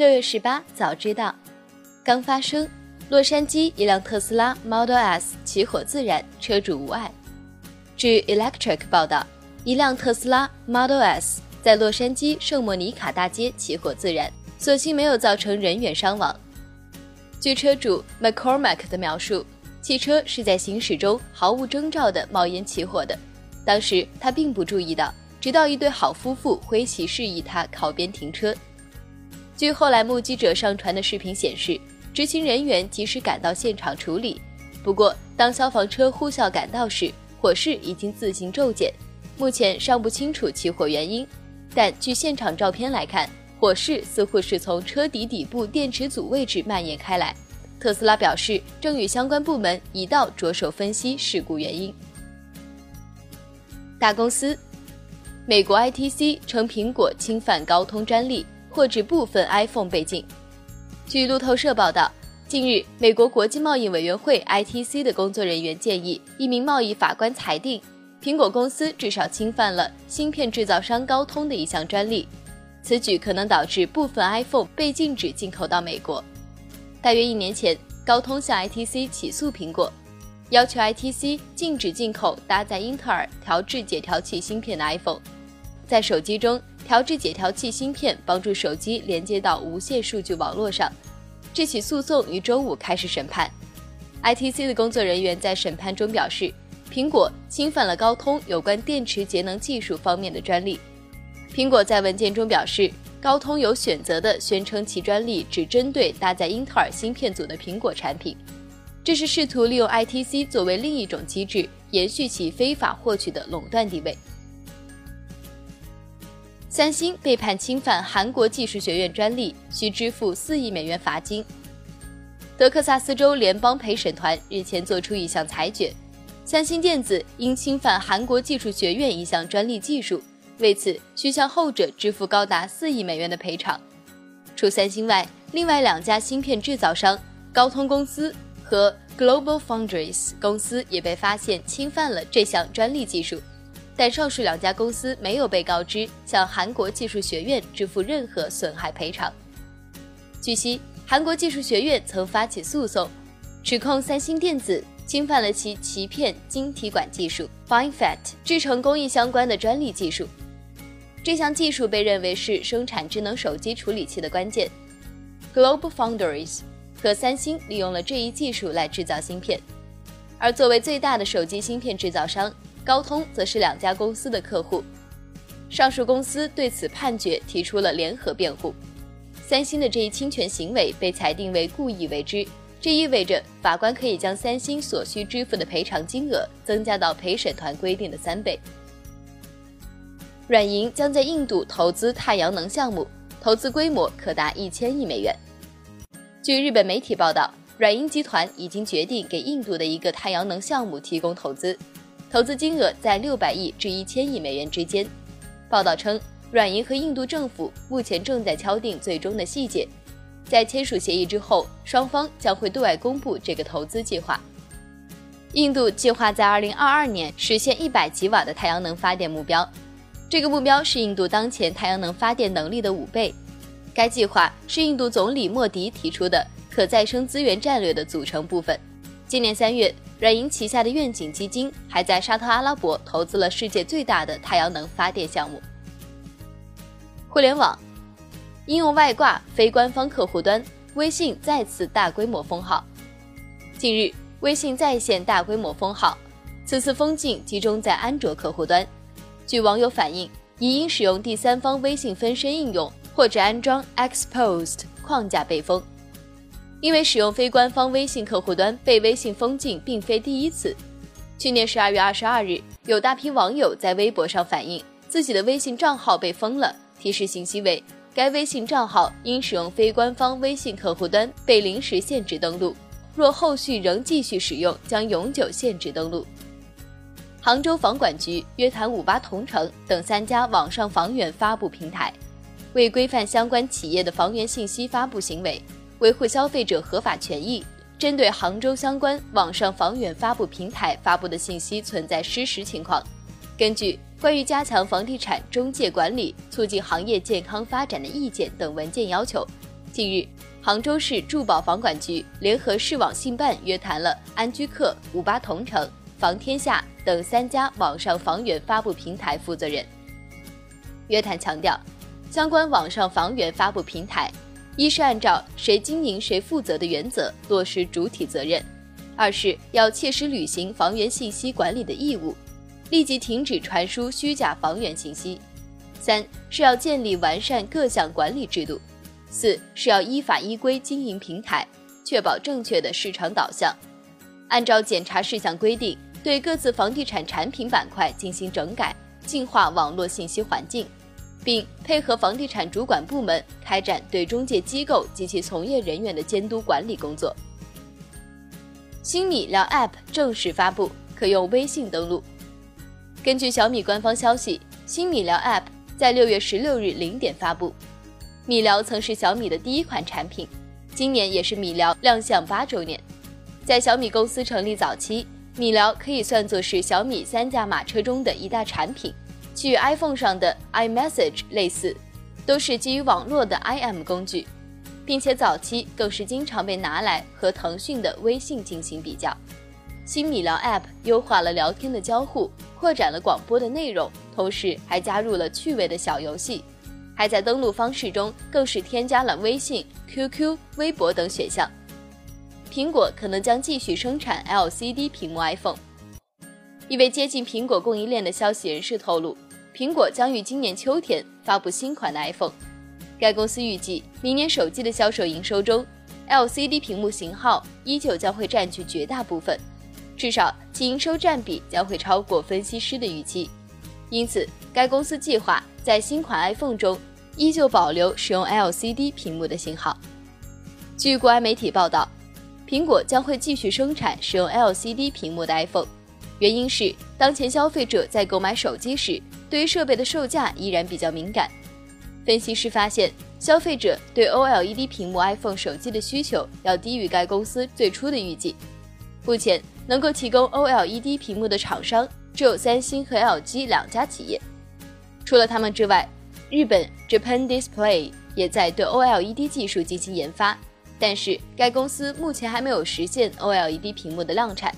六月十八，早知道，刚发生，洛杉矶一辆特斯拉 Model S 起火自燃，车主无碍。据 Electric 报道，一辆特斯拉 Model S 在洛杉矶圣莫尼卡大街起火自燃，所幸没有造成人员伤亡。据车主 McCormack 的描述，汽车是在行驶中毫无征兆的冒烟起火的，当时他并不注意到，直到一对好夫妇挥旗示意他靠边停车。据后来目击者上传的视频显示，执勤人员及时赶到现场处理。不过，当消防车呼啸赶到时，火势已经自行骤减。目前尚不清楚起火原因，但据现场照片来看，火势似乎是从车底底部电池组位置蔓延开来。特斯拉表示，正与相关部门一道着手分析事故原因。大公司，美国 ITC 称苹果侵犯高通专利。或指部分 iPhone 被禁。据路透社报道，近日，美国国际贸易委员会 （ITC） 的工作人员建议一名贸易法官裁定，苹果公司至少侵犯了芯片制造商高通的一项专利。此举可能导致部分 iPhone 被禁止进口到美国。大约一年前，高通向 ITC 起诉苹果，要求 ITC 禁止进口搭载英特尔调制解调器芯片的 iPhone。在手机中。调制解调器芯片，帮助手机连接到无线数据网络上。这起诉讼于周五开始审判。ITC 的工作人员在审判中表示，苹果侵犯了高通有关电池节能技术方面的专利。苹果在文件中表示，高通有选择地宣称其专利只针对搭载英特尔芯片组的苹果产品，这是试图利用 ITC 作为另一种机制，延续其非法获取的垄断地位。三星被判侵犯韩国技术学院专利，需支付四亿美元罚金。德克萨斯州联邦陪审团日前作出一项裁决，三星电子因侵犯韩国技术学院一项专利技术，为此需向后者支付高达四亿美元的赔偿。除三星外，另外两家芯片制造商高通公司和 Global Foundries 公司也被发现侵犯了这项专利技术。但上述两家公司没有被告知向韩国技术学院支付任何损害赔偿。据悉，韩国技术学院曾发起诉讼，指控三星电子侵犯了其鳍片晶体管技术 （FinFET） 制成工艺相关的专利技术。这项技术被认为是生产智能手机处理器的关键。Global Foundries 和三星利用了这一技术来制造芯片，而作为最大的手机芯片制造商。高通则是两家公司的客户，上述公司对此判决提出了联合辩护。三星的这一侵权行为被裁定为故意为之，这意味着法官可以将三星所需支付的赔偿金额增加到陪审团规定的三倍。软银将在印度投资太阳能项目，投资规模可达一千亿美元。据日本媒体报道，软银集团已经决定给印度的一个太阳能项目提供投资。投资金额在六百亿至一千亿美元之间。报道称，软银和印度政府目前正在敲定最终的细节，在签署协议之后，双方将会对外公布这个投资计划。印度计划在二零二二年实现一百吉瓦的太阳能发电目标，这个目标是印度当前太阳能发电能力的五倍。该计划是印度总理莫迪提出的可再生资源战略的组成部分。今年三月。软银旗下的愿景基金还在沙特阿拉伯投资了世界最大的太阳能发电项目。互联网应用外挂非官方客户端，微信再次大规模封号。近日，微信在线大规模封号，此次封禁集中在安卓客户端。据网友反映，疑因使用第三方微信分身应用或者安装 Exposed 框架被封。因为使用非官方微信客户端被微信封禁，并非第一次。去年十二月二十二日，有大批网友在微博上反映自己的微信账号被封了，提示信息为该微信账号因使用非官方微信客户端被临时限制登录，若后续仍继续使用，将永久限制登录。杭州房管局约谈五八同城等三家网上房源发布平台，为规范相关企业的房源信息发布行为。维护消费者合法权益，针对杭州相关网上房源发布平台发布的信息存在失实情况，根据《关于加强房地产中介管理、促进行业健康发展的意见》等文件要求，近日，杭州市住保房管局联合市网信办约谈了安居客、五八同城、房天下等三家网上房源发布平台负责人。约谈强调，相关网上房源发布平台，一是按照谁经营谁负责的原则落实主体责任，二是要切实履行房源信息管理的义务，立即停止传输虚假房源信息。三是要建立完善各项管理制度，四是要依法依规经营平台，确保正确的市场导向，按照检查事项规定，对各自房地产产品板块进行整改，净化网络信息环境，并配合房地产主管部门开展对中介机构及其从业人员的监督管理工作。新米聊 App 正式发布，可用微信登录。根据小米官方消息，新米聊 App。在六月十六日零点发布，米聊曾是小米的第一款产品，今年也是米聊亮相八周年。在小米公司成立早期，米聊可以算作是小米三驾马车中的一大产品，与 iPhone 上的 iMessage 类似，都是基于网络的 IM 工具，并且早期更是经常被拿来和腾讯的微信进行比较。新米聊 App 优化了聊天的交互，扩展了广播的内容。同时还加入了趣味的小游戏，还在登录方式中更是添加了微信、QQ、微博等选项。苹果可能将继续生产 LCD 屏幕 iPhone。一位接近苹果供应链的消息人士透露，苹果将于今年秋天发布新款的 iPhone。该公司预计，明年手机的销售营收中，LCD 屏幕型号依旧将会占据绝大部分，至少其营收占比将会超过分析师的预期。因此，该公司计划在新款 iPhone 中依旧保留使用 LCD 屏幕的型号。据国外媒体报道，苹果将会继续生产使用 LCD 屏幕的 iPhone，原因是当前消费者在购买手机时，对于设备的售价依然比较敏感。分析师发现，消费者对 OLED 屏幕 iPhone 手机的需求要低于该公司最初的预计。目前，能够提供 OLED 屏幕的厂商。只有三星和 LG 两家企业。除了他们之外，日本 Japan Display 也在对 OLED 技术进行研发，但是该公司目前还没有实现 OLED 屏幕的量产。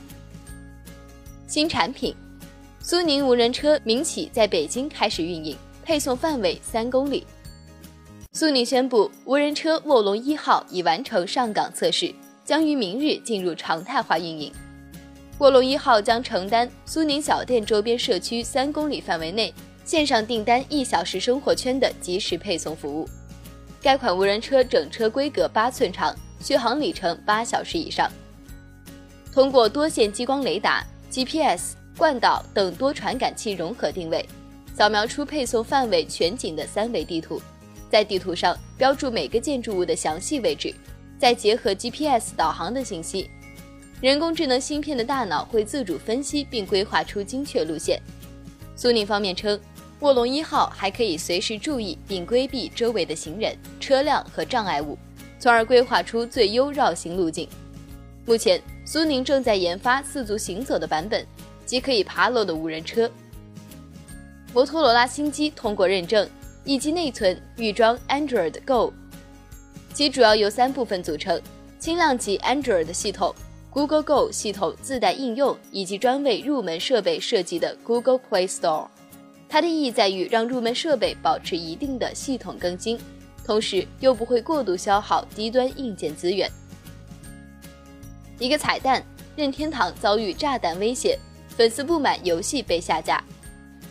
新产品，苏宁无人车民企在北京开始运营，配送范围三公里。苏宁宣布，无人车卧龙一号已完成上岗测试，将于明日进入常态化运营。卧龙一号将承担苏宁小店周边社区三公里范围内线上订单一小时生活圈的即时配送服务。该款无人车整车规格八寸长，续航里程八小时以上。通过多线激光雷达、GPS、惯导等多传感器融合定位，扫描出配送范围全景的三维地图，在地图上标注每个建筑物的详细位置，再结合 GPS 导航的信息。人工智能芯片的大脑会自主分析并规划出精确路线。苏宁方面称，卧龙一号还可以随时注意并规避周围的行人、车辆和障碍物，从而规划出最优绕行路径。目前，苏宁正在研发四足行走的版本，即可以爬楼的无人车。摩托罗拉新机通过认证，以及内存预装 Android Go，其主要由三部分组成：轻量级 Android 系统。Google Go 系统自带应用以及专为入门设备设计的 Google Play Store，它的意义在于让入门设备保持一定的系统更新，同时又不会过度消耗低端硬件资源。一个彩蛋：任天堂遭遇炸弹威胁，粉丝不满游戏被下架。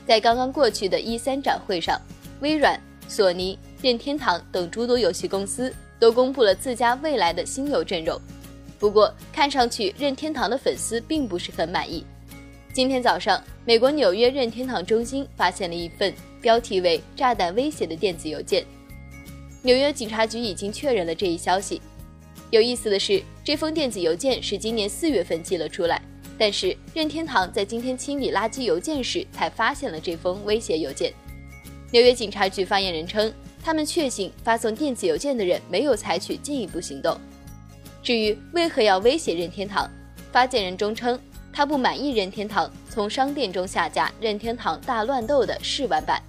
在刚刚过去的一三展会上，微软、索尼、任天堂等诸多游戏公司都公布了自家未来的新游阵容。不过，看上去任天堂的粉丝并不是很满意。今天早上，美国纽约任天堂中心发现了一份标题为“炸弹威胁”的电子邮件。纽约警察局已经确认了这一消息。有意思的是，这封电子邮件是今年四月份寄了出来，但是任天堂在今天清理垃圾邮件时才发现了这封威胁邮件。纽约警察局发言人称，他们确信发送电子邮件的人没有采取进一步行动。至于为何要威胁任天堂，发件人中称他不满意任天堂从商店中下架任天堂大乱斗的试玩版。